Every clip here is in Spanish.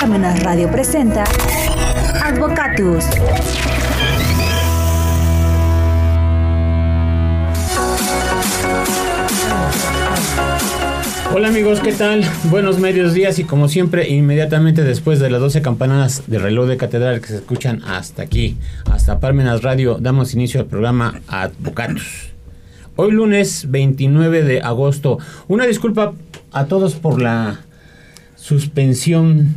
Parmenas Radio presenta Advocatus. Hola amigos, ¿qué tal? Buenos medios días y como siempre, inmediatamente después de las 12 campanadas de reloj de catedral que se escuchan hasta aquí, hasta Parmenas Radio, damos inicio al programa Advocatus. Hoy lunes 29 de agosto. Una disculpa a todos por la suspensión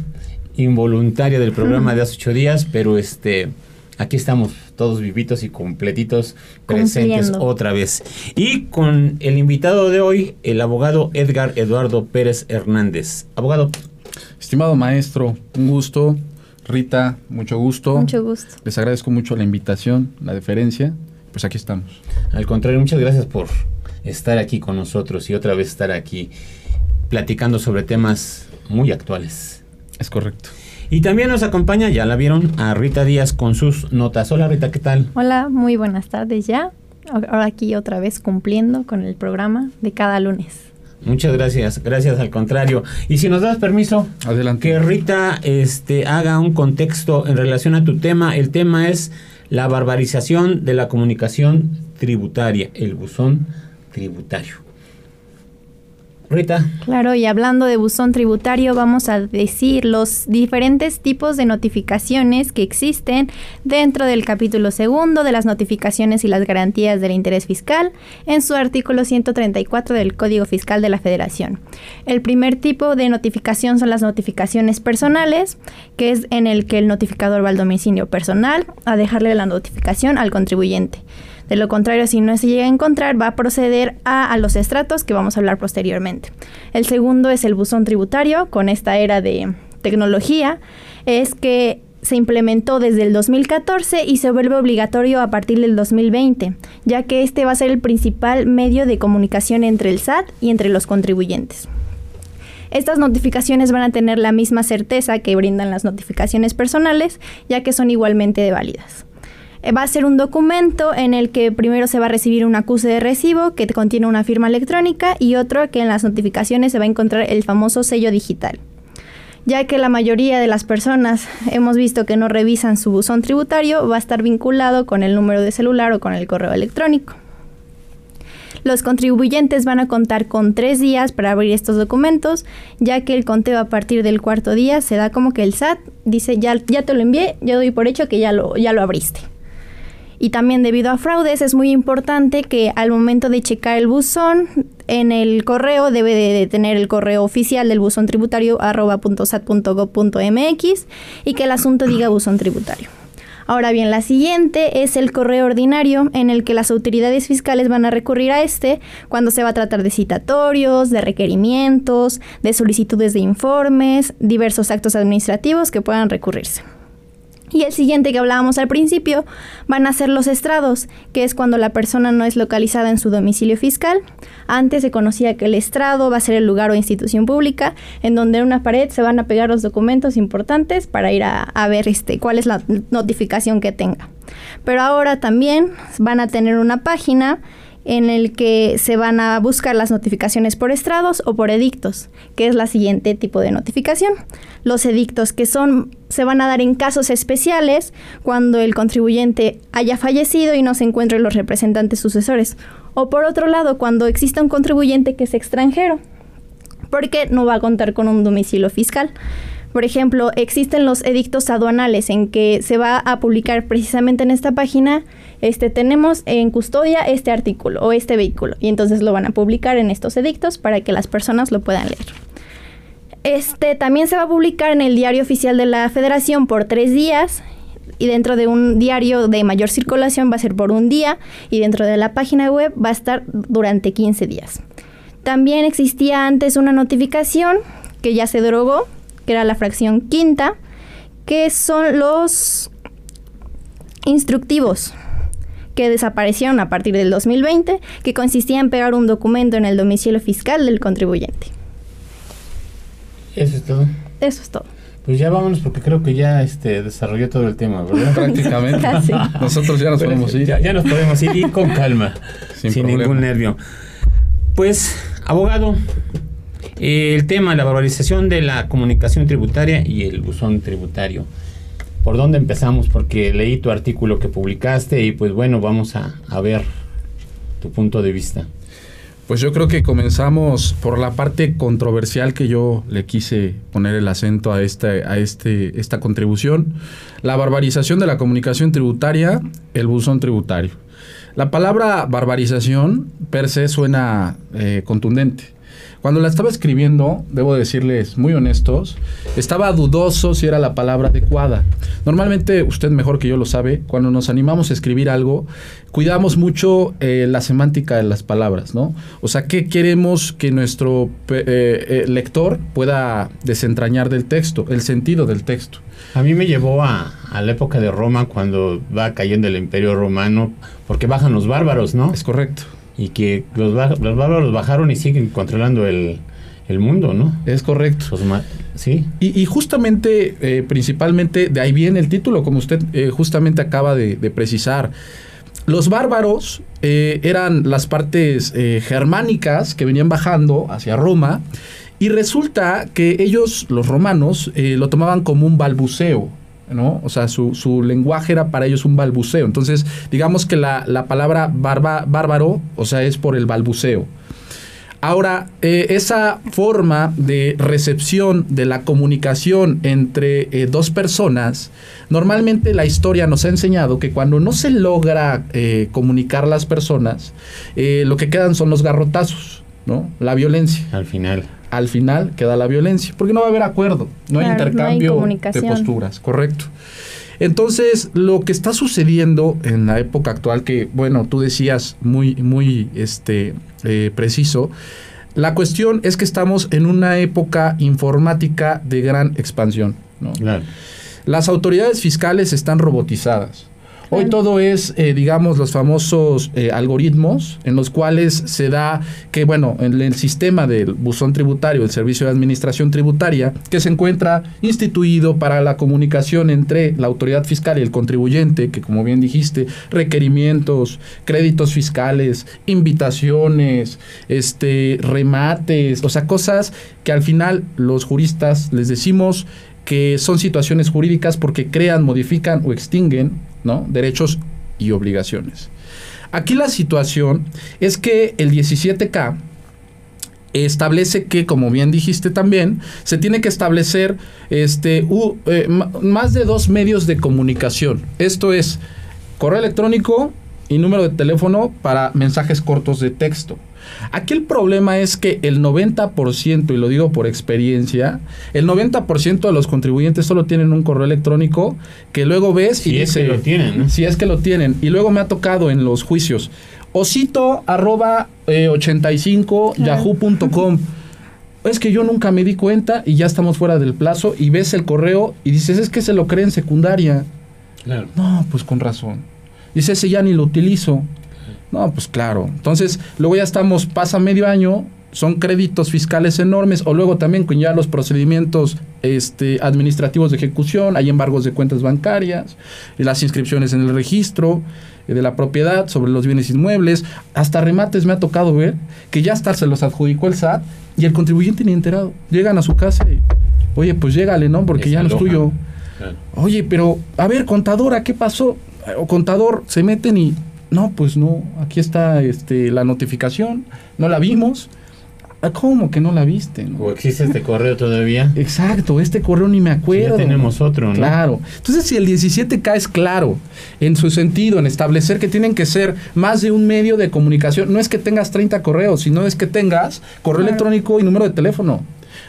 involuntaria del programa de hace ocho días, pero este aquí estamos todos vivitos y completitos presentes Cumpliendo. otra vez. Y con el invitado de hoy, el abogado Edgar Eduardo Pérez Hernández. Abogado, Estimado maestro, un gusto. Rita, mucho gusto. Mucho gusto. Les agradezco mucho la invitación, la deferencia. Pues aquí estamos. al contrario, muchas gracias por estar aquí con nosotros y otra vez estar aquí platicando sobre temas muy actuales. Es correcto. Y también nos acompaña, ya la vieron, a Rita Díaz con sus notas. Hola Rita, ¿qué tal? Hola, muy buenas tardes ya. Ahora aquí otra vez cumpliendo con el programa de cada lunes. Muchas gracias, gracias al contrario. Y si nos das permiso, Adelante. que Rita este, haga un contexto en relación a tu tema. El tema es la barbarización de la comunicación tributaria, el buzón tributario. Rita, Claro, y hablando de buzón tributario, vamos a decir los diferentes tipos de notificaciones que existen dentro del capítulo segundo de las notificaciones y las garantías del interés fiscal en su artículo 134 del Código Fiscal de la Federación. El primer tipo de notificación son las notificaciones personales, que es en el que el notificador va al domicilio personal a dejarle la notificación al contribuyente. De lo contrario, si no se llega a encontrar, va a proceder a, a los estratos que vamos a hablar posteriormente. El segundo es el buzón tributario, con esta era de tecnología, es que se implementó desde el 2014 y se vuelve obligatorio a partir del 2020, ya que este va a ser el principal medio de comunicación entre el SAT y entre los contribuyentes. Estas notificaciones van a tener la misma certeza que brindan las notificaciones personales, ya que son igualmente válidas. Eh, Va a ser un documento en el que primero se va a recibir un acuse de recibo que contiene una firma electrónica y otro que en las notificaciones se va a encontrar el famoso sello digital. Ya que la mayoría de las personas hemos visto que no revisan su buzón tributario, va a estar vinculado con el número de celular o con el correo electrónico. Los contribuyentes van a contar con tres días para abrir estos documentos, ya que el conteo a partir del cuarto día se da como que el SAT dice ya, ya te lo envié, yo doy por hecho que ya lo, ya lo abriste. Y también debido a fraudes es muy importante que al momento de checar el buzón en el correo debe de, tener el correo oficial del buzón tributario arroba punto sat punto gob punto mx y que el asunto diga buzón tributario. Ahora bien, la siguiente es el correo ordinario en el que las autoridades fiscales van a recurrir a este cuando se va a tratar de citatorios, de requerimientos, de solicitudes de informes, diversos actos administrativos que puedan recurrirse. Y el siguiente que hablábamos al principio van a ser los estrados, que es cuando la persona no es localizada en su domicilio fiscal. Antes se conocía que el estrado va a ser el lugar o institución pública en donde en una pared se van a pegar los documentos importantes para ir a, a ver este, cuál es la notificación que tenga. Pero ahora también van a tener una página en el que se van a buscar las notificaciones por estrados o por edictos, que es la siguiente tipo de notificación. Los edictos que son se van a dar en casos especiales cuando el contribuyente haya fallecido y no se encuentren los representantes sucesores. O por otro lado, cuando exista un contribuyente que es extranjero, porque no va a contar con un domicilio fiscal. Por ejemplo, existen los edictos aduanales en que se va a publicar precisamente en esta página, este tenemos en custodia este artículo o este vehículo y entonces lo van a publicar en estos edictos para que las personas lo puedan leer. Este también se va a publicar en el diario oficial de la Federación por tres días y dentro de un diario de mayor circulación va a ser por un día y dentro de la página web va a estar durante 15 días. También existía antes una notificación que ya se derogó, que era la fracción quinta, que son los instructivos que desaparecieron a partir del 2020, que consistía en pegar un documento en el domicilio fiscal del contribuyente. eso es todo. Eso es todo. Pues ya vámonos porque creo que ya este desarrolló todo el tema, ¿verdad? Prácticamente. Casi. Nosotros ya nos Pero podemos ir. Ya, ya nos podemos ir y con calma, sin, Sin ningún nervio. Pues, abogado, El tema, la valorización de la comunicación tributaria y el buzón tributario. ¿Por dónde empezamos? Porque leí tu artículo que publicaste y pues bueno, vamos a, a ver tu punto de vista. Pues yo creo que comenzamos por la parte controversial que yo le quise poner el acento a esta, a este, esta contribución, la barbarización de la comunicación tributaria, el buzón tributario. La palabra barbarización per se suena eh, contundente. Cuando la estaba escribiendo, debo decirles muy honestos, estaba dudoso si era la palabra adecuada. Normalmente, usted mejor que yo lo sabe, cuando nos animamos a escribir algo, cuidamos mucho eh, la semántica de las palabras, ¿no? O sea, ¿qué queremos que nuestro eh, eh, lector pueda desentrañar del texto, el sentido del texto? A mí me llevó a, a, la época de Roma cuando va cayendo el imperio romano, porque bajan los bárbaros, ¿no? Es correcto y que los, los bárbaros bajaron y siguen controlando el, el mundo, ¿no? Es correcto. Pues, sí. Y, y justamente, eh, principalmente, de ahí viene el título, como usted eh, justamente acaba de, de, precisar. Los bárbaros eh, eran las partes eh, germánicas que venían bajando hacia Roma y resulta que ellos, los romanos, eh, lo tomaban como un balbuceo. ¿No? O sea, su, su, lenguaje era para ellos un balbuceo. Entonces, digamos que la, la palabra barba, bárbaro, o sea, es por el balbuceo. Ahora, eh, esa forma de recepción de la comunicación entre eh, dos personas, normalmente la historia nos ha enseñado que cuando no se logra eh, comunicar las personas, lo que quedan son los garrotazos, ¿no? La violencia. Al final al final queda la violencia, porque no va a haber acuerdo, no claro, hay intercambio no hay de posturas, correcto. Entonces, lo que está sucediendo en la época actual, que bueno, tú decías muy, muy este, eh, preciso, la cuestión es que estamos en una época informática de gran expansión. ¿no? Claro. Las autoridades fiscales están robotizadas. Hoy todo es, eh, digamos, los famosos eh, algoritmos en los cuales se da que, bueno, en el sistema del buzón tributario, el servicio de administración tributaria, que se encuentra instituido para la comunicación entre la autoridad fiscal y el contribuyente, que como bien dijiste, requerimientos, créditos fiscales, invitaciones, este, remates, o sea, cosas que al final los juristas les decimos que son situaciones jurídicas porque crean, modifican o extinguen derechos y obligaciones. Aquí la situación es que el 17K establece que, como bien dijiste también, se tiene que establecer este, eh, más de dos medios de comunicación. Esto es correo electrónico y número de teléfono para mensajes cortos de texto. Aquí el problema es que el 90%, y lo digo por experiencia, el 90% de los contribuyentes solo tienen un correo electrónico que luego ves si y es dice, que lo tienen, ¿no? si es que lo tienen. Y luego me ha tocado en los juicios, osito arroba eh, 85 Claro. yahoo.com. Es que yo nunca me di cuenta y ya estamos fuera del plazo y ves el correo y dices, es que se lo cree en secundaria. Claro. No, pues con razón. Dice, ese ya ni lo utilizo. No, pues claro. Entonces, luego ya estamos, pasa medio año, son créditos fiscales enormes, o luego también con ya los procedimientos este, administrativos de ejecución, hay embargos de cuentas bancarias, y las inscripciones en el registro eh, de la propiedad sobre los bienes inmuebles, hasta remates me ha tocado ver que ya hasta se los adjudicó el SAT y el contribuyente ni enterado. Llegan a su casa y, oye, pues llégale, ¿no? Porque ya no es tuyo. Oye, pero, a ver, contadora, ¿qué pasó? O contador, se meten y, no, pues no, aquí está este, la notificación, no la vimos. Ah, ¿Cómo que no la viste? no? ¿O existe este correo todavía? Exacto, este correo ni me acuerdo. ya tenemos otro, ¿no? Claro. Entonces, si el 17K es claro en su sentido, en establecer que tienen que ser más de un medio de comunicación, no es que tengas 30 correos, sino es que tengas correo Claro. electrónico y número de teléfono.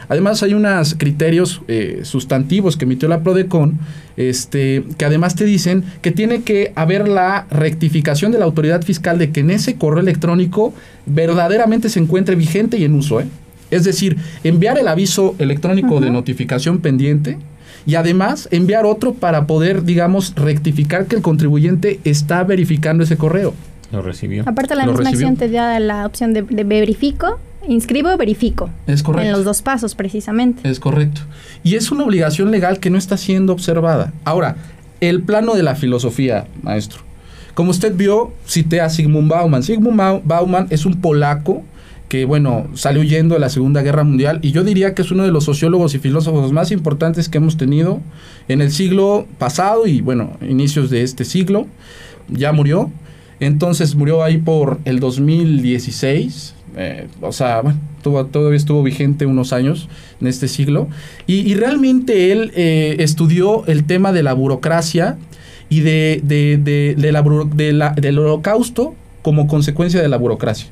Además, hay unos criterios eh, sustantivos que emitió la PRODECON, este, que además te dicen que tiene que haber la rectificación de la autoridad fiscal de que en ese correo electrónico verdaderamente se encuentre vigente y en uso. ¿eh? Es decir, enviar el aviso electrónico de notificación pendiente y además enviar otro para poder, digamos, rectificar que el contribuyente está verificando ese correo. Lo recibió. Aparte la Lo misma recibió. acción te da la opción de, de verifico, inscribo, verifico. Es correcto. En los dos pasos, precisamente. Es correcto. Y es una obligación legal que no está siendo observada. Ahora, el plano de la filosofía, maestro. Como usted vio, cité a Sigmund Bauman. Sigmund Bau- Bauman es un polaco que bueno, salió huyendo de la Segunda Guerra Mundial y yo diría que es uno de los sociólogos y filósofos más importantes que hemos tenido en el siglo pasado y bueno, inicios de este siglo. Ya murió. Entonces murió ahí por el 2016. Eh, o sea, bueno, todavía estuvo vigente unos años en este siglo. Y, realmente él eh, estudió el tema de la burocracia y de, de, la, del holocausto como consecuencia de la burocracia.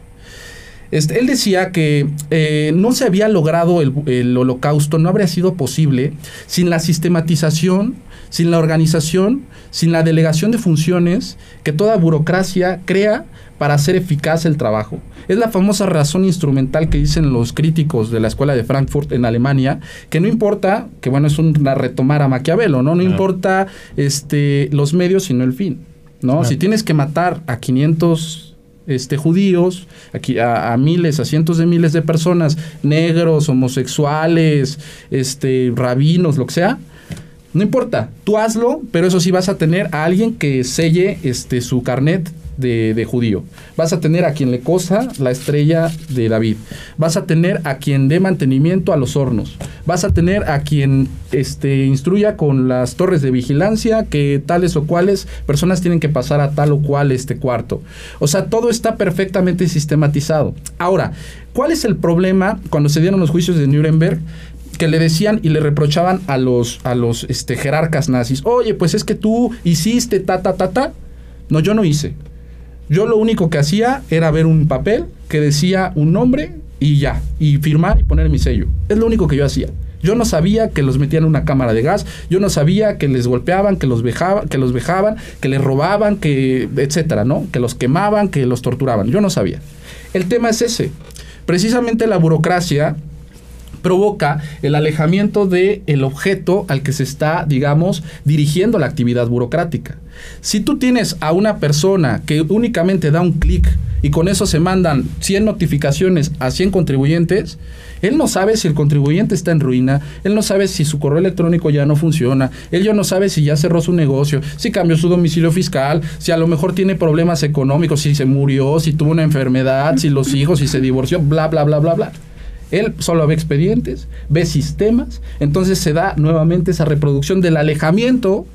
Este, él decía que eh, no se había logrado el, holocausto, no habría sido posible sin la sistematización, sin la organización, sin la delegación de funciones que toda burocracia crea para hacer eficaz el trabajo. Es la famosa razón instrumental que dicen los críticos de la escuela de Frankfurt en Alemania, que no importa, que bueno, es una retomar a Maquiavelo, ¿no? No importa este, los medios, sino el fin, ¿no? Si tienes que matar a 500 este, judíos, aquí a, miles, a cientos de miles de personas, negros, homosexuales, este, rabinos, lo que sea. No importa, tú hazlo, pero eso sí vas a tener a alguien que selle este, su carnet de, judío. Vas a tener a quien le cosa la estrella de David. Vas a tener a quien dé mantenimiento a los hornos. Vas a tener a quien este, instruya con las torres de vigilancia que tales o cuales personas tienen que pasar a tal o cual este cuarto. O sea, todo está perfectamente sistematizado. Ahora, ¿cuál es el problema cuando se dieron los juicios de Nuremberg? Que le decían y le reprochaban a los, a los este, jerarcas nazis, oye, pues es que tú hiciste ta, ta, ta, ta. No, yo no hice. Yo lo único que hacía era ver un papel que decía un nombre y ya, y firmar y poner mi sello. Es lo único que yo hacía. Yo no sabía que los metían en una cámara de gas, yo no sabía que les golpeaban, que los vejaban, que los vejaban, que les robaban, que etcétera, ¿no? Que los quemaban, que los torturaban. Yo no sabía. El tema es ese. Precisamente la burocracia provoca el alejamiento del el objeto al que se está, digamos, dirigiendo la actividad burocrática. Si tú tienes a una persona que únicamente da un clic y con eso se mandan 100 notificaciones a 100 contribuyentes, él no sabe si el contribuyente está en ruina, él no sabe si su correo electrónico ya no funciona, él ya no sabe si ya cerró su negocio, si cambió su domicilio fiscal, si a lo mejor tiene problemas económicos, si se murió, si tuvo una enfermedad, si los hijos, si se divorció, bla, bla, bla, bla, bla. Él solo ve expedientes, ve sistemas, entonces se da nuevamente esa reproducción del alejamiento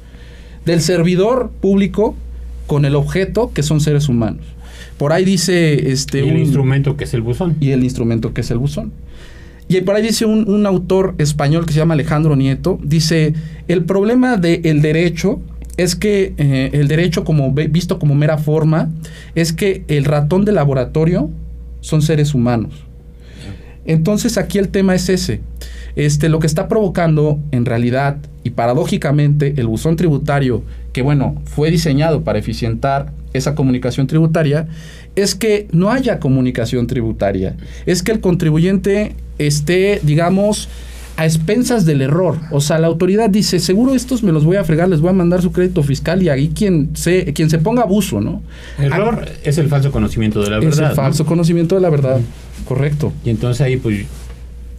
del servidor público con el objeto que son seres humanos. Por ahí dice este y el instrumento que es el buzón. Y el instrumento que es el buzón. Y por ahí dice un, autor español que se llama Alejandro Nieto, dice, el problema del derecho es que eh, el derecho como visto como mera forma es que el ratón de laboratorio son seres humanos. Entonces aquí el tema es ese. Este, lo que está provocando en realidad y paradójicamente el buzón tributario, que bueno, fue diseñado para eficientar esa comunicación tributaria, es que no haya comunicación tributaria, es que el contribuyente esté, digamos, a expensas del error. O sea, la autoridad dice, seguro estos me los voy a fregar, les voy a mandar su crédito fiscal y ahí quien se, quien se ponga abuso, ¿no? Error es el falso conocimiento de la verdad. Es el falso conocimiento de la verdad, correcto. Y entonces ahí pues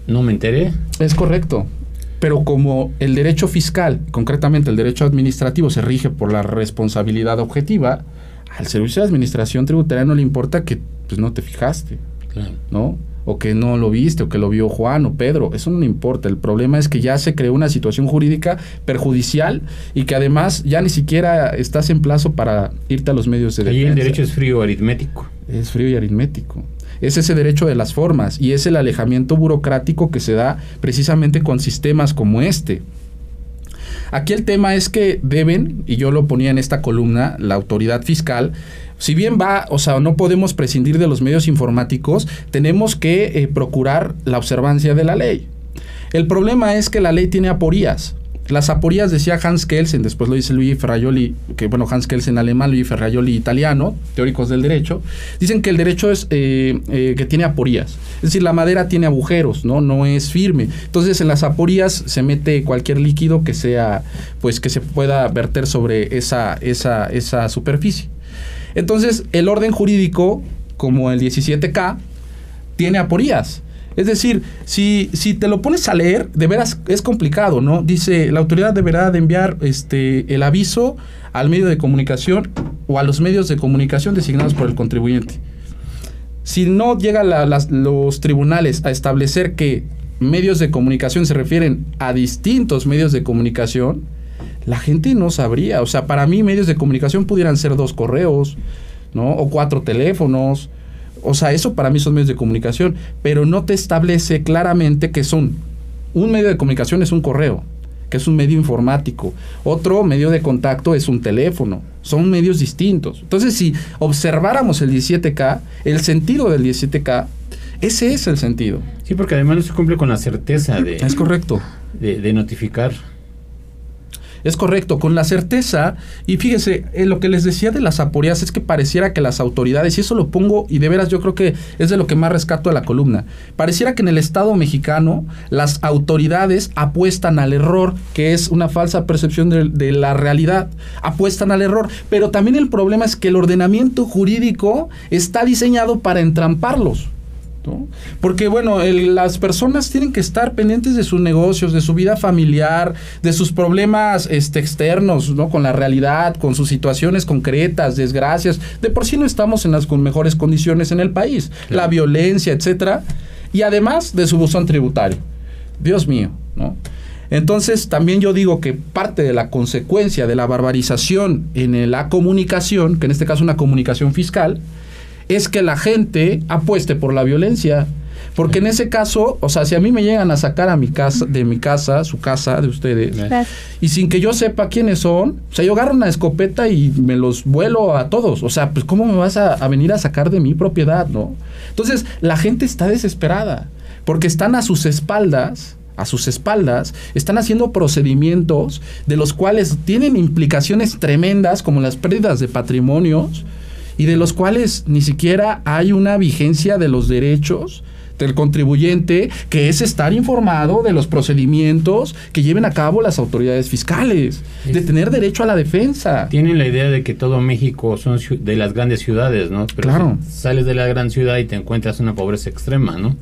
no me enteré. Es correcto. Pero como el derecho fiscal, concretamente el derecho administrativo, se rige por la responsabilidad objetiva, al servicio de administración tributaria no le importa que pues, no te fijaste, ¿no? O que no lo viste, o que lo vio Juan o Pedro, eso no importa. El problema es que ya se creó una situación jurídica perjudicial y que además ya ni siquiera estás en plazo para irte a los medios de defensa. Y el derecho es frío aritmético. Es frío y aritmético es ese derecho de las formas y es el alejamiento burocrático que se da precisamente con sistemas como este. Aquí el tema es que deben, y yo lo ponía en esta columna, la autoridad fiscal, si bien va, o sea, no podemos prescindir de los medios informáticos, tenemos que eh, procurar la observancia de la ley. El problema es que la ley tiene aporías. Las aporías, decía Hans Kelsen, después lo dice Luigi Ferraioli, que bueno, Hans Kelsen alemán, Luigi Ferraioli italiano, teóricos del derecho, dicen que el derecho es eh, eh, que tiene aporías. Es decir, la madera tiene agujeros, ¿no? No es firme. Entonces, en las aporías se mete cualquier líquido que sea, pues, que se pueda verter sobre esa, esa, esa superficie. Entonces, el orden jurídico, como el 17K, tiene aporías. Es decir, si, si te lo pones a leer, de veras es complicado, ¿no? Dice, la autoridad deberá de enviar este, el aviso al medio de comunicación o a los medios de comunicación designados por el contribuyente. si no llegan los tribunales a establecer que medios de comunicación se refieren a distintos medios de comunicación, la gente no sabría. O sea, para mí medios de comunicación pudieran ser dos correos, ¿no? O cuatro teléfonos. O sea, eso para mí son medios de comunicación, pero no te establece claramente que son un medio de comunicación es un correo, que es un medio informático. Otro medio de contacto es un teléfono. Son medios distintos. Entonces, si observáramos el 17K, el sentido del 17K, ese es el sentido. Sí, porque además no se cumple con la certeza de... Es correcto. de notificar. Es correcto, con la certeza, y fíjese, eh, lo que les decía de las aporías es que pareciera que las autoridades, y eso lo pongo, y de veras yo creo que es de lo que más rescato de la columna, pareciera que en el Estado mexicano las autoridades apuestan al error, que es una falsa percepción de, de la realidad, apuestan al error, pero también el problema es que el ordenamiento jurídico está diseñado para entramparlos. Porque bueno, las personas tienen que estar pendientes de sus negocios, de su vida familiar, de sus problemas este, externos, ¿no? Con la realidad, con sus situaciones concretas, desgracias. De por sí no estamos en las con mejores condiciones en el país. La violencia, etcétera. Y además de su buzón tributario. Dios mío, ¿no? Entonces, también yo digo que parte de la consecuencia de la barbarización en la comunicación, que en este caso una comunicación fiscal, es que la gente apueste por la violencia. Porque en ese caso, o sea, si a mí me llegan a sacar a mi casa, de mi casa, su casa, de ustedes, y sin que yo sepa quiénes son, o sea, yo agarro una escopeta y me los vuelo a todos. O sea, pues ¿cómo me vas a, a venir a sacar de mi propiedad, no? Entonces, la gente está desesperada, porque están a sus espaldas a sus espaldas, están haciendo procedimientos de los cuales tienen implicaciones tremendas como las pérdidas de patrimonios, y de los cuales ni siquiera hay una vigencia de los derechos del contribuyente, que es estar informado de los procedimientos que lleven a cabo las autoridades fiscales, de tener derecho a la defensa. Tienen la idea de que todo México son de las grandes ciudades, ¿no? Pero claro. sales de la gran ciudad y te encuentras una pobreza extrema, ¿no?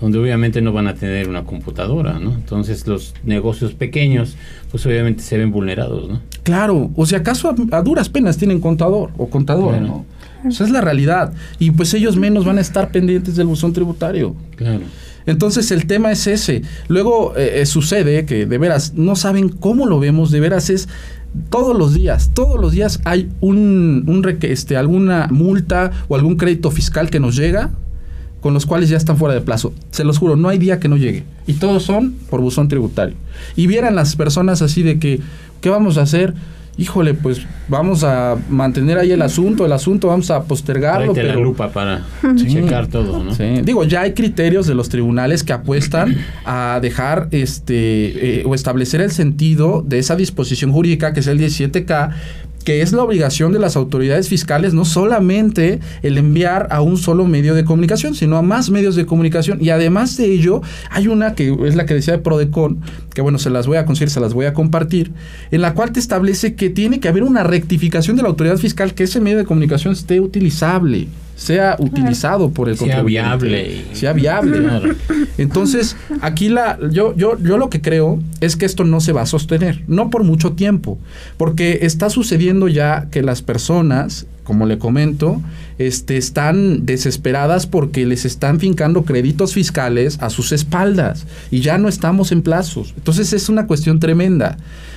donde obviamente no van a tener una computadora, ¿no? Entonces los negocios pequeños, pues obviamente se ven vulnerados, ¿no? Claro, o si acaso a, duras penas tienen contador o contadora, ¿no? Esa es la realidad. Y pues ellos menos van a estar pendientes del buzón tributario. Claro. Entonces el tema es ese. Luego eh, eh, sucede que de veras no saben cómo lo vemos, de veras es todos los días, todos los días hay un, un este, alguna multa o algún crédito fiscal que nos llega con los cuales ya están fuera de plazo. Se los juro, no hay día que no llegue. Y todos son por buzón tributario. Y vieran las personas así de que, ¿qué vamos a hacer? Híjole, pues vamos a mantener ahí el asunto, el asunto vamos a postergarlo. Pero... la lupa para checar todo, ¿no? Sí. Digo, ya hay criterios de los tribunales que apuestan a dejar este eh, o establecer el sentido de esa disposición jurídica que es el 17K que es la obligación de las autoridades fiscales no solamente el enviar a un solo medio de comunicación, sino a más medios de comunicación. Y además de ello, hay una que es la que decía de Prodecon, que bueno, se las voy a conseguir, se las voy a compartir, en la cual te establece que tiene que haber una rectificación de la autoridad fiscal, que ese medio de comunicación esté utilizable sea utilizado por el sea viable. Sea viable. Entonces aquí la yo yo yo lo que creo es que esto no se va a sostener no por mucho tiempo porque está sucediendo ya que las personas como le comento este están desesperadas porque les están fincando créditos fiscales a sus espaldas y ya no estamos en plazos. Entonces es una cuestión tremenda.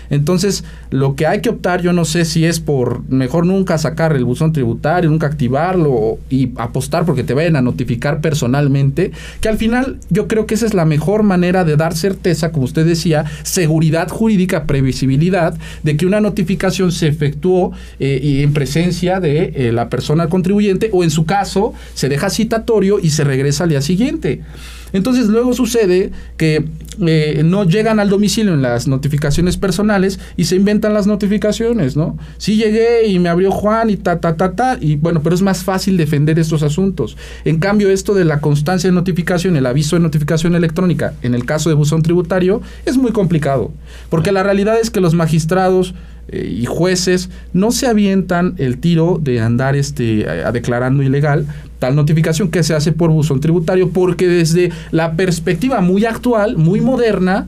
Entonces, lo que hay que optar, yo no sé si es por mejor nunca sacar el buzón tributario, nunca activarlo y apostar porque te vayan a notificar personalmente, que al final yo creo que esa es la mejor manera de dar certeza, como usted decía, seguridad jurídica, previsibilidad de que una notificación se efectuó eh, y en presencia de eh, la persona contribuyente o en su caso se deja citatorio y se regresa al día siguiente. Entonces luego sucede que eh, no llegan al domicilio en las notificaciones personales y se inventan las notificaciones, ¿no? Sí llegué y me abrió Juan y ta, ta, ta, ta, y bueno, pero es más fácil defender estos asuntos. En cambio, esto de la constancia de notificación, el aviso de notificación electrónica, en el caso de buzón tributario, es muy complicado, porque la realidad es que los magistrados y jueces no se avientan el tiro de andar este, declarando ilegal tal notificación que se hace por buzón tributario, porque desde la perspectiva muy actual, muy moderna,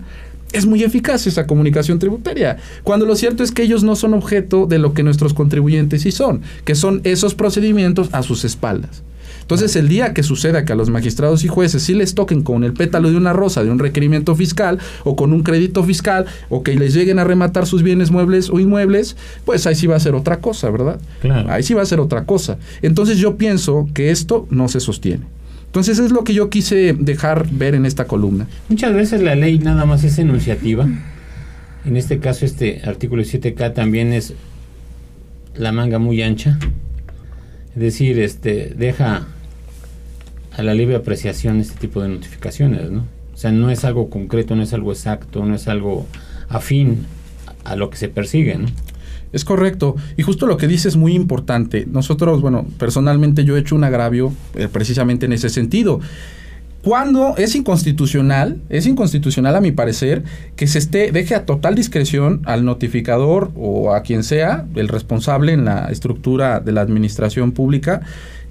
es muy eficaz esa comunicación tributaria, cuando lo cierto es que ellos no son objeto de lo que nuestros contribuyentes sí son, que son esos procedimientos a sus espaldas. Entonces, el día que suceda que a los magistrados y jueces sí les toquen con el pétalo de una rosa de un requerimiento fiscal o con un crédito fiscal o que les lleguen a rematar sus bienes muebles o inmuebles, pues ahí sí va a ser otra cosa, ¿verdad? Claro. Ahí sí va a ser otra cosa. Entonces, yo pienso que esto no se sostiene. Entonces, es lo que yo quise dejar ver en esta columna. Muchas veces la ley nada más es enunciativa. En este caso, este artículo 7K también es la manga muy ancha. Es decir, este deja a la libre apreciación este tipo de notificaciones, ¿no? O sea, no es algo concreto, no es algo exacto, no es algo afín a lo que se persigue, ¿no? Es correcto. Y justo lo que dice es muy importante. Nosotros, bueno, personalmente yo he hecho un agravio eh, precisamente en ese sentido. Cuando es inconstitucional, es inconstitucional a mi parecer, que se esté, deje a total discreción al notificador o a quien sea, el responsable en la estructura de la administración pública,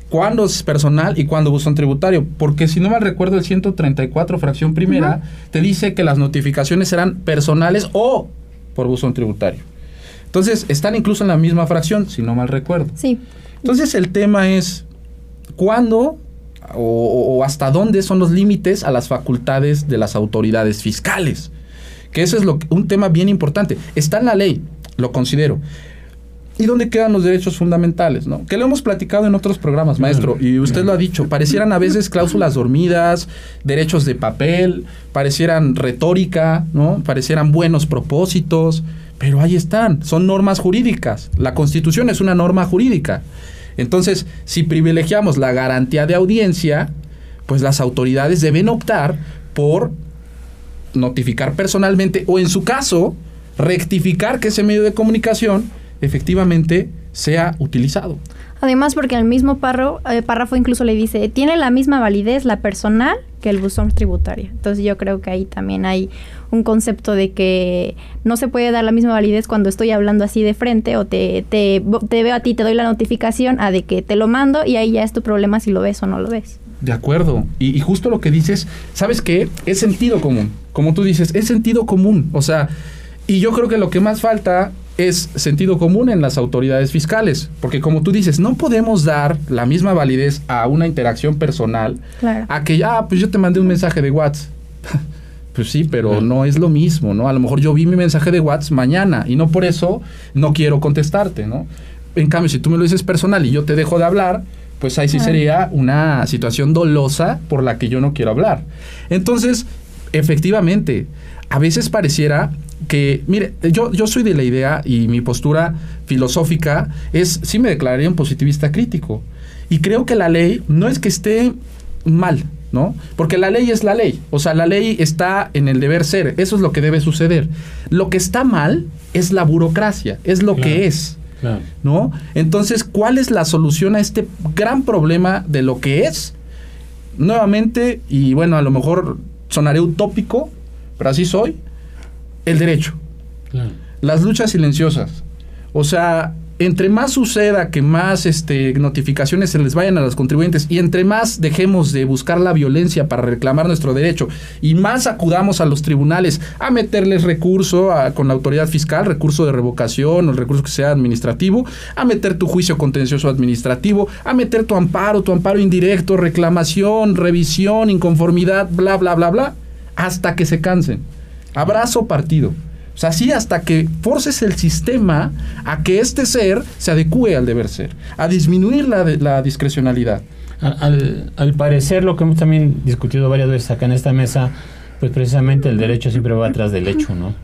cuándo es personal y cuándo buzón tributario. Porque si no mal recuerdo, el 134, fracción primera, te dice que las notificaciones serán personales o por buzón tributario. Entonces, están incluso en la misma fracción, si no mal recuerdo. Sí. Entonces, el tema es cuándo o, o hasta dónde son los límites a las facultades de las autoridades fiscales. Que eso es lo, un tema bien importante. Está en la ley, lo considero. ¿Y dónde quedan los derechos fundamentales? ¿no? Que lo hemos platicado en otros programas, maestro, y usted lo ha dicho. Parecieran a veces cláusulas dormidas, derechos de papel, parecieran retórica, ¿no? Parecieran buenos propósitos, pero ahí están, son normas jurídicas. La Constitución es una norma jurídica. Entonces, si privilegiamos la garantía de audiencia, pues las autoridades deben optar por notificar personalmente o en su caso, rectificar que ese medio de comunicación efectivamente sea utilizado. Además, porque el mismo párrafo, eh, párrafo incluso le dice, tiene la misma validez la personal que el buzón tributario. Entonces yo creo que ahí también hay un concepto de que no se puede dar la misma validez cuando estoy hablando así de frente o te, te, te veo a ti, te doy la notificación a de que te lo mando y ahí ya es tu problema si lo ves o no lo ves. De acuerdo. Y, y, justo lo que dices, ¿sabes qué? Es sentido común. Como tú dices, es sentido común. O sea, y yo creo que lo que más falta es sentido común en las autoridades fiscales. Porque como tú dices, no podemos dar la misma validez a una interacción personal Claro. a que, ah, pues yo te mandé un mensaje de WhatsApp. Pues sí, pero no es lo mismo, ¿no? A lo mejor yo vi mi mensaje de WhatsApp mañana y no por eso no quiero contestarte, ¿no? En cambio, si tú me lo dices personal y yo te dejo de hablar, pues ahí sí sería una situación dolosa por la que yo no quiero hablar. Entonces, efectivamente, a veces pareciera que, mire, yo, yo soy de la idea y mi postura filosófica es, sí me declararía un positivista crítico. Y creo que la ley no es que esté mal, ¿no? Porque la ley es la ley. O sea, la ley está en el deber ser. Eso es lo que debe suceder. Lo que está mal es la burocracia, es lo Claro. que es. Claro. ¿no? Entonces, ¿cuál es la solución a este gran problema de lo que es? Nuevamente, y bueno, a lo mejor sonaré utópico, pero así soy, el derecho, Claro. las luchas silenciosas. O sea, entre más suceda que más este, notificaciones se les vayan a los contribuyentes y entre más dejemos de buscar la violencia para reclamar nuestro derecho y más acudamos a los tribunales a meterles recurso a- con la autoridad fiscal, recurso de revocación o el recurso que sea administrativo, a meter tu juicio contencioso administrativo, a meter tu amparo, tu amparo indirecto, reclamación, revisión, inconformidad, bla, bla, bla, bla, hasta que se cansen. Abrazo partido. O sea, así hasta que forces el sistema a que este ser se adecue al deber ser, a disminuir la, la discrecionalidad. Al, parecer, lo que hemos también discutido varias veces acá en esta mesa, pues precisamente el derecho siempre va atrás del hecho, ¿no?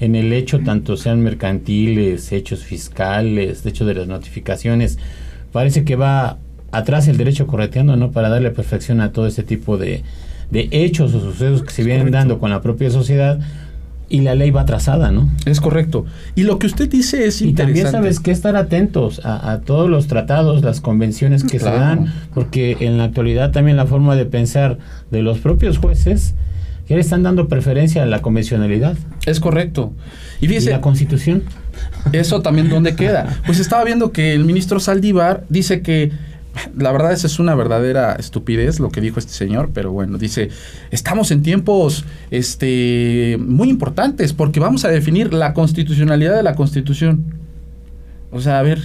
En el hecho, tanto sean mercantiles, hechos fiscales, de hecho de las notificaciones, parece que va atrás el derecho correteando, ¿no? Para darle perfección a todo ese tipo de, de hechos o sucesos que se vienen correcto. dando con la propia sociedad y la ley va atrasada, ¿no? Es correcto. Y lo que usted dice es Y también interesante. sabes que estar atentos a, a todos los tratados, las convenciones que Claro. se dan, porque en la actualidad también la forma de pensar de los propios jueces ya le están dando preferencia a la convencionalidad Es correcto. Y y fíjese, la constitución. eso también dónde queda. Pues estaba viendo que el ministro Saldívar dice que la verdad esa es una verdadera estupidez lo que dijo este señor, pero bueno, dice, estamos en tiempos este muy importantes porque vamos a definir la constitucionalidad de la Constitución. O sea, a ver,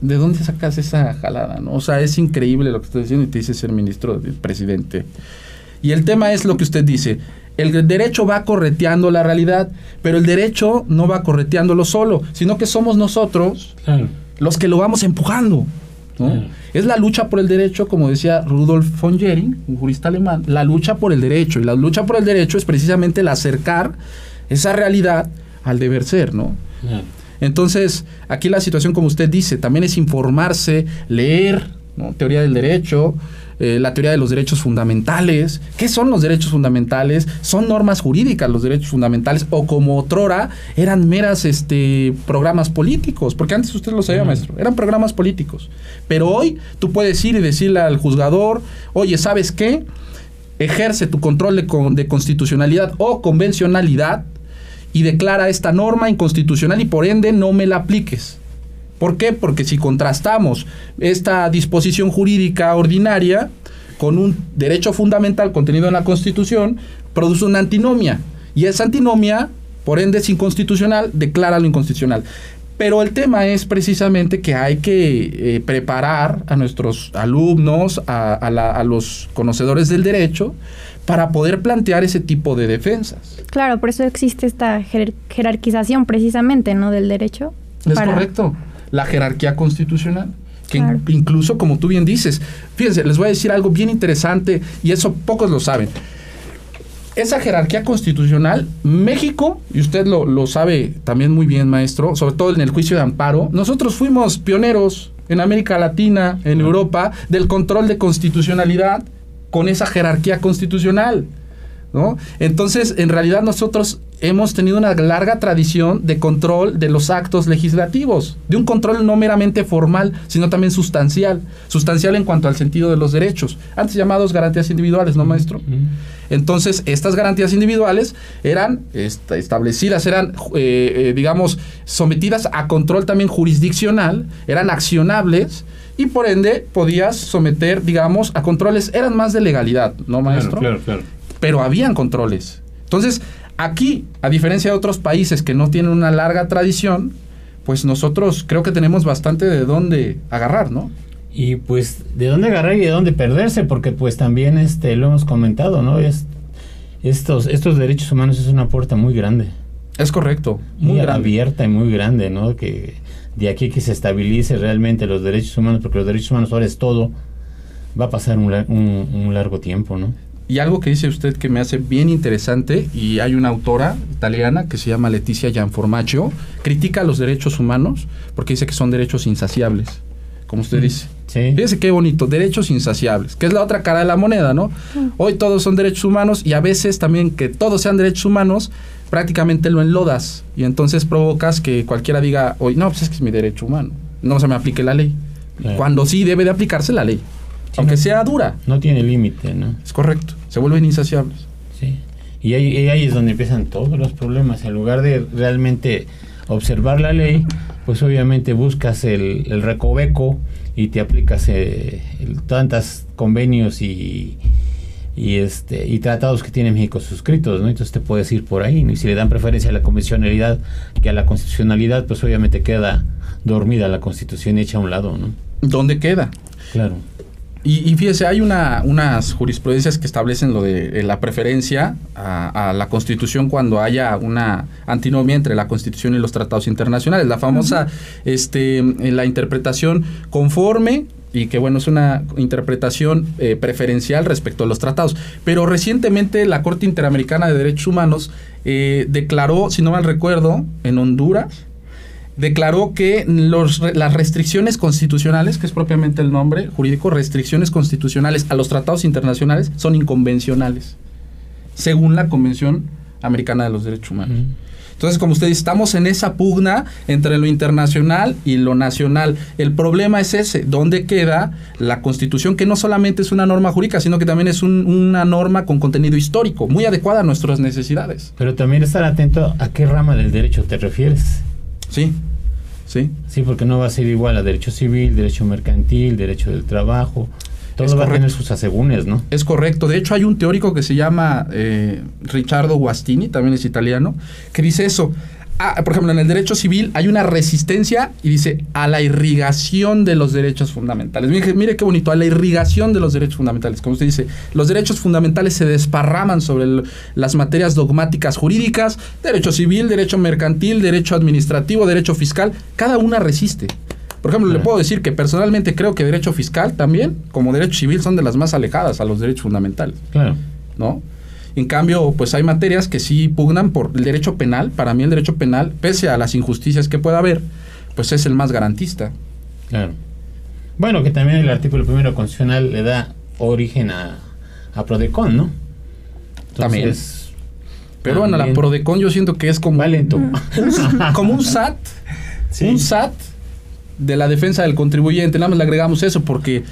¿de dónde sacas esa jalada? No? O sea, es increíble lo que estás diciendo y te dice ser ministro del presidente. Y el tema es lo que usted dice. El derecho va correteando la realidad, pero el derecho no va correteándolo solo, sino que somos nosotros Claro. los que lo vamos empujando. ¿No? Claro. Es la lucha por el derecho, como decía Rudolf von Jering, un jurista alemán, la lucha por el derecho. Y la lucha por el derecho es precisamente el acercar esa realidad al deber ser, ¿no? Claro. Entonces, aquí la situación, como usted dice, también es informarse, leer, ¿no? teoría del derecho, eh, la teoría de los derechos fundamentales. ¿Qué son los derechos fundamentales? Son normas jurídicas los derechos fundamentales o como otrora eran meras este, programas políticos, porque antes usted lo sabía, maestro, eran programas políticos. Pero hoy tú puedes ir y decirle al juzgador, oye, ¿sabes qué? Ejerce tu control de, con- de constitucionalidad o convencionalidad y declara esta norma inconstitucional y por ende no me la apliques. ¿Por qué? Porque si contrastamos esta disposición jurídica ordinaria con un derecho fundamental contenido en la Constitución, produce una antinomia. Y esa antinomia, por ende, es inconstitucional, declara lo inconstitucional. Pero el tema es precisamente que hay que eh, preparar a nuestros alumnos, a, a la- a los conocedores del derecho, para poder plantear ese tipo de defensas. Claro, por eso existe esta jer- jerarquización precisamente, ¿no? Del derecho. Es para- correcto. La jerarquía constitucional. Que in- incluso, como tú bien dices, fíjense, les voy a decir algo bien interesante y eso pocos lo saben. Esa jerarquía constitucional, México, y usted lo, lo sabe también muy bien, maestro, sobre todo en el juicio de amparo, nosotros fuimos pioneros en América Latina, en Europa, del control de constitucionalidad con esa jerarquía constitucional. ¿no? Entonces, en realidad nosotros hemos tenido una larga tradición de control de los actos legislativos, de un control no meramente formal, sino también sustancial, sustancial en cuanto al sentido de los derechos, antes llamados garantías individuales, ¿no, maestro? Entonces, estas garantías individuales eran est- establecidas, eran, eh, eh, digamos, sometidas a control también jurisdiccional, eran accionables y por ende podías someter, digamos, a controles, eran más de legalidad, ¿no, maestro? Claro, claro, claro. pero habían controles. Entonces, aquí, a diferencia de otros países que no tienen una larga tradición, pues nosotros creo que tenemos bastante de dónde agarrar, ¿no? Y pues, ¿de dónde agarrar y de dónde perderse? Porque pues también este lo hemos comentado, ¿no? Es, estos, estos derechos humanos es una puerta muy grande. Es correcto, Muy abierta y muy grande, ¿no? Que de aquí que se estabilice realmente los derechos humanos, porque los derechos humanos ahora es todo, va a pasar un, lar- un- un largo tiempo, ¿no? Y algo que dice usted que me hace bien interesante, y hay una autora italiana que se llama Leticia Gianformaggio, critica los derechos humanos porque dice que son derechos insaciables, como usted Mm. dice. Sí. Fíjese qué bonito, derechos insaciables, que es la otra cara de la moneda, ¿no? Hoy todos son derechos humanos y a veces también que todos sean derechos humanos, prácticamente lo enlodas y entonces provocas que cualquiera diga, hoy no, pues es que es mi derecho humano, no se me aplique la ley. Claro. Cuando sí debe de aplicarse la ley, aunque no. sea dura, No tiene límite, ¿no? es correcto, se vuelven insaciables. Sí. Y ahí, y ahí es donde empiezan todos los problemas. En lugar de realmente observar la ley, pues obviamente buscas el, el recoveco y te aplicas eh, el- tantos convenios y, y este y tratados que tiene México suscritos, ¿no? Entonces te puedes ir por ahí, ¿no? Y si le dan preferencia a la convencionalidad que a la constitucionalidad, pues obviamente queda dormida la constitución hecha a un lado, ¿no? ¿Dónde queda? Claro. Y, y fíjese, hay una, unas jurisprudencias que establecen lo de eh, la preferencia a, a la Constitución cuando haya una antinomia entre la Constitución y los tratados internacionales. La famosa, este, eh, la interpretación conforme y que bueno, es una interpretación eh, preferencial respecto a los tratados. Pero recientemente la Corte Interamericana de Derechos Humanos eh, declaró, si no mal recuerdo, en Honduras, declaró que los, las restricciones constitucionales, que es propiamente el nombre jurídico, restricciones constitucionales a los tratados internacionales son inconvencionales, según la Convención Americana de los Derechos Humanos. Entonces, como usted dice, estamos en esa pugna entre lo internacional y lo nacional. El problema es ese, ¿dónde queda la Constitución? Que no solamente es una norma jurídica, sino que también es un- una norma con contenido histórico, muy adecuada a nuestras necesidades. Pero también estar atento a qué rama del derecho te refieres. Sí, sí. Sí, porque no va a ser igual a derecho civil, derecho mercantil, derecho del trabajo. Todo Es va a tener sus asegúnes, ¿no? Es correcto. De hecho, hay un teórico que se llama eh, Riccardo Guastini, también es italiano, que dice eso. Ah, por ejemplo, en el derecho civil hay una resistencia y dice a la irrigación de los derechos fundamentales. Mire, mire qué bonito, a la irrigación de los derechos fundamentales. Como usted dice, los derechos fundamentales se desparraman sobre el- las materias dogmáticas jurídicas, derecho civil, derecho mercantil, derecho administrativo, derecho fiscal. Cada una resiste. Por ejemplo, le puedo decir que personalmente creo que derecho fiscal también, como derecho civil, son de las más alejadas a los derechos fundamentales. Claro. ¿no? En cambio, pues hay materias que sí pugnan por el derecho penal. Para mí el derecho penal, pese a las injusticias que pueda haber, pues es el más garantista. Claro. Bueno, que también el artículo primero constitucional le da origen a, a Prodecon, ¿no? También. Pero bueno, la Prodecon yo siento que es como, va lento. como un SAT, Sí. un SAT de la defensa del contribuyente. Nada más le agregamos eso porque,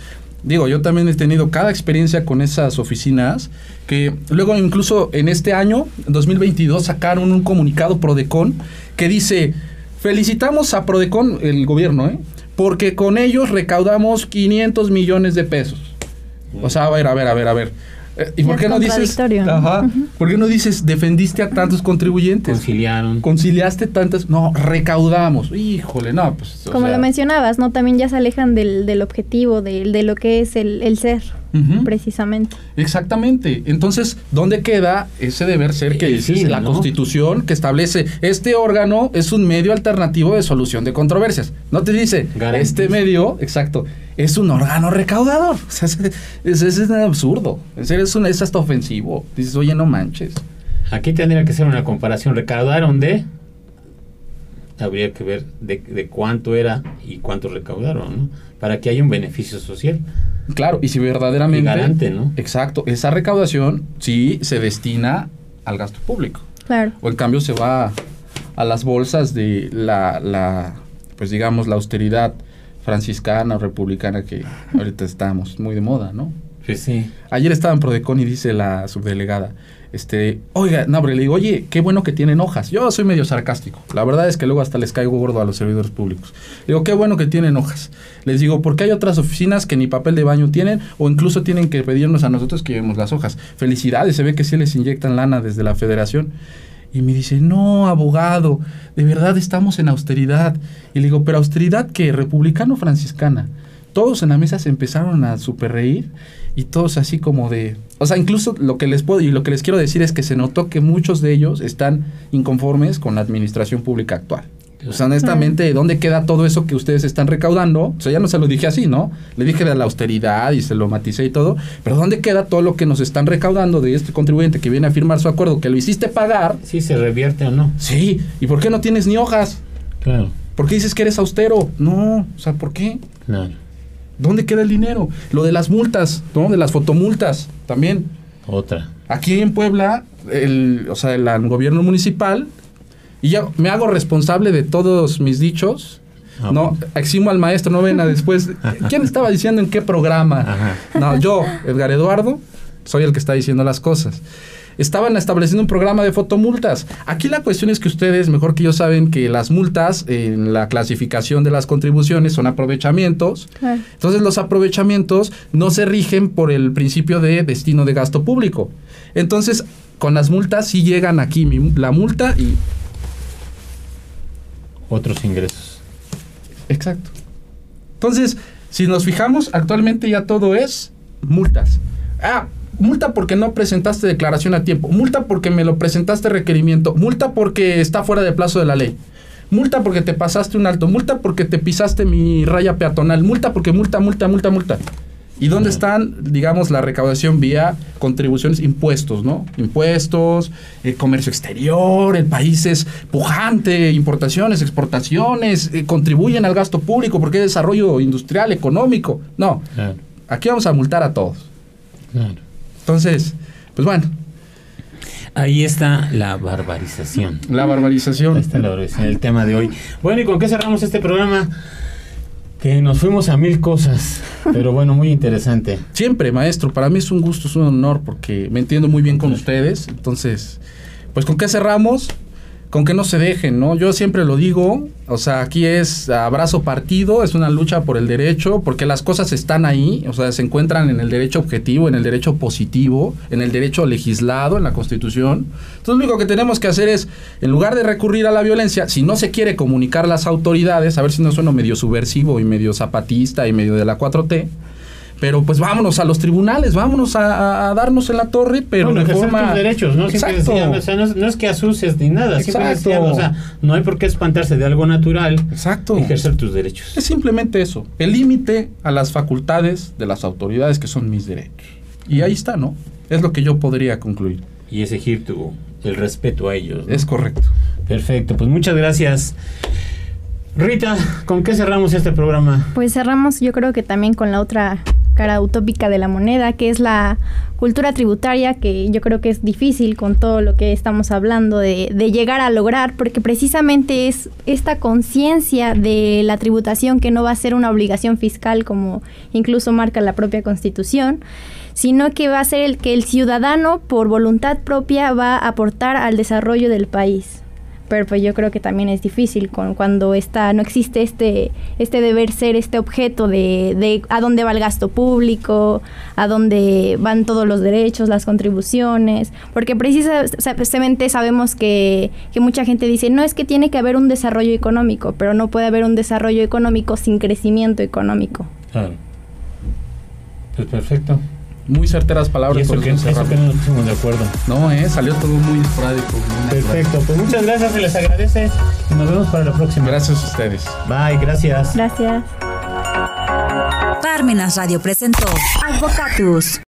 digo, yo también he tenido cada experiencia con esas oficinas que luego incluso en este año, 2022, sacaron un comunicado Prodecon que dice, felicitamos a Prodecon, el gobierno, ¿eh? porque con ellos recaudamos 500 millones de pesos. O sea, a ver, a ver, a ver, a ver. Eh, ¿Y por qué no dices? ¿Por qué no dices defendiste a tantos contribuyentes? Conciliaron. conciliaste tantas. No, recaudamos. Híjole, no, pues. o Como sea, lo mencionabas, ¿no? También ya se alejan del, del objetivo, del- de, lo que es el, el ser, precisamente. Exactamente. Entonces, ¿dónde queda ese deber ser que El dices fin, la ¿no? Constitución que establece este órgano es un medio alternativo de solución de controversias? No te dice este medio, exacto, es un órgano recaudador. O sea, es, es, absurdo. En serio, es, un- es hasta ofensivo. Dices, oye, no manches. Aquí tendría que ser una comparación. Recaudaron de. Habría que ver de, de cuánto era y cuánto recaudaron, ¿no? Para que haya un beneficio social. Claro, y si verdaderamente. Y garante, ¿no? Exacto, esa recaudación sí se destina al gasto público. Claro. O en cambio se va a las bolsas de la, la pues digamos, la austeridad franciscana o republicana que ahorita estamos muy de moda, ¿no? Pues sí. Ayer estaba en Prodecon y dice la subdelegada, este, oiga, no, pero le digo, oye, qué bueno que tienen hojas. Yo soy medio sarcástico. La verdad es que luego hasta les caigo gordo a los servidores públicos. Le digo, qué bueno que tienen hojas. Les digo, porque hay otras oficinas que ni papel de baño tienen o incluso tienen que pedirnos a nosotros que llevemos las hojas. Felicidades, se ve que sí les inyectan lana desde la federación. Y me dice, no, abogado, de verdad estamos en austeridad. Y le digo, pero austeridad que republicano franciscana. Todos en la mesa se empezaron a super reír y todos así como de... O sea, incluso lo que les puedo y lo que les quiero decir es que se notó que muchos de ellos están inconformes con la administración pública actual. Sea, honestamente, ¿dónde queda todo eso que ustedes están recaudando? O sea, ya no se lo dije así, ¿no? Le dije de la austeridad y se lo maticé y todo. Pero ¿dónde queda todo lo que nos están recaudando de este contribuyente que viene a firmar su acuerdo, que lo hiciste pagar? Sí se revierte o no. Sí. ¿Y por qué no tienes ni hojas? Claro. ¿Por qué dices que eres austero? No. O sea, ¿por qué? Claro. ¿Dónde queda el dinero? Lo de las multas, ¿no? De las fotomultas también. Otra. Aquí en Puebla, el, o sea, el, el gobierno municipal, y ya me hago responsable de todos mis dichos. Ah, no, eximo al maestro, no ven a después. ¿Quién estaba diciendo en qué programa? Ajá. No, yo, Edgar Eduardo, soy el que está diciendo las cosas. Estaban estableciendo un programa de fotomultas. Aquí la cuestión es que ustedes, mejor que yo, saben que las multas en la clasificación de las contribuciones son aprovechamientos. Claro. Entonces los aprovechamientos no se rigen por el principio de destino de gasto público. Entonces, con las multas sí llegan aquí mi- la multa y... Otros ingresos. Exacto. Entonces, si nos fijamos, actualmente ya todo es multas. Ah, multa porque no presentaste declaración a tiempo. Multa porque me lo presentaste requerimiento. Multa porque está fuera de plazo de la ley. Multa porque te pasaste un alto. Multa porque te pisaste mi raya peatonal. Multa porque multa, multa, multa, multa. ¿Y dónde están, digamos, la recaudación vía contribuciones, impuestos, ¿no? Impuestos, eh, comercio exterior, el país es pujante, importaciones, exportaciones, eh, contribuyen al gasto público porque hay desarrollo industrial, económico. No, Claro. aquí vamos a multar a todos. Claro. Entonces, pues bueno, Ahí está la barbarización. la barbarización. Ahí está la barbarización, el tema de hoy. Bueno, ¿y con qué cerramos este programa? Que nos fuimos a mil cosas, pero bueno, muy interesante. Siempre, maestro, para mí es un gusto, es un honor porque me entiendo muy bien con ustedes. Entonces, pues con qué cerramos? Con que no se dejen, ¿no? Yo siempre lo digo, o sea, aquí es abrazo partido, es una lucha por el derecho, porque las cosas están ahí, o sea, se encuentran en el derecho objetivo, en el derecho positivo, en el derecho legislado, en la Constitución. Entonces, lo único que tenemos que hacer es, en lugar de recurrir a la violencia, si no se quiere comunicar las autoridades, a ver si no sueno medio subversivo y medio zapatista y medio de la 4T, pero pues vámonos a los tribunales, vámonos a, darnos en la torre, pero bueno, de forma... tus derechos, ¿no? Siempre decían, o sea, no, es, que asuses ni nada, siempre decían, o sea, no hay por qué espantarse de algo natural. Exacto. Ejercer tus derechos. Es simplemente eso, el límite a las facultades de las autoridades que son mis derechos. Y ahí está, ¿no? Es lo que yo podría concluir. Y exigir tu, el respeto a ellos. Es correcto. Perfecto, pues muchas gracias. Rita, ¿con qué cerramos este programa? Pues cerramos yo creo que también con la otra cara utópica de la moneda, que es la cultura tributaria, que yo creo que es difícil con todo lo que estamos hablando de, de llegar a lograr, porque precisamente es esta conciencia de la tributación que no va a ser una obligación fiscal como incluso marca la propia constitución, sino que va a ser el que el ciudadano por voluntad propia va a aportar al desarrollo del país pero pues yo creo que también es difícil con, cuando está, no existe este, este deber ser, este objeto de, de a dónde va el gasto público, a dónde van todos los derechos, las contribuciones, porque precisamente sabemos que, que mucha gente dice, no es que tiene que haber un desarrollo económico, pero no puede haber un desarrollo económico sin crecimiento económico. Claro. Pues perfecto. Muy certeras palabras. eso, que, eso que no nos de acuerdo. No, eh, salió todo muy esporádico. Perfecto, pues muchas gracias, se les agradece y nos vemos para la próxima. Gracias a ustedes. Bye, gracias. Gracias. Parmenas Radio presentó Advocatus.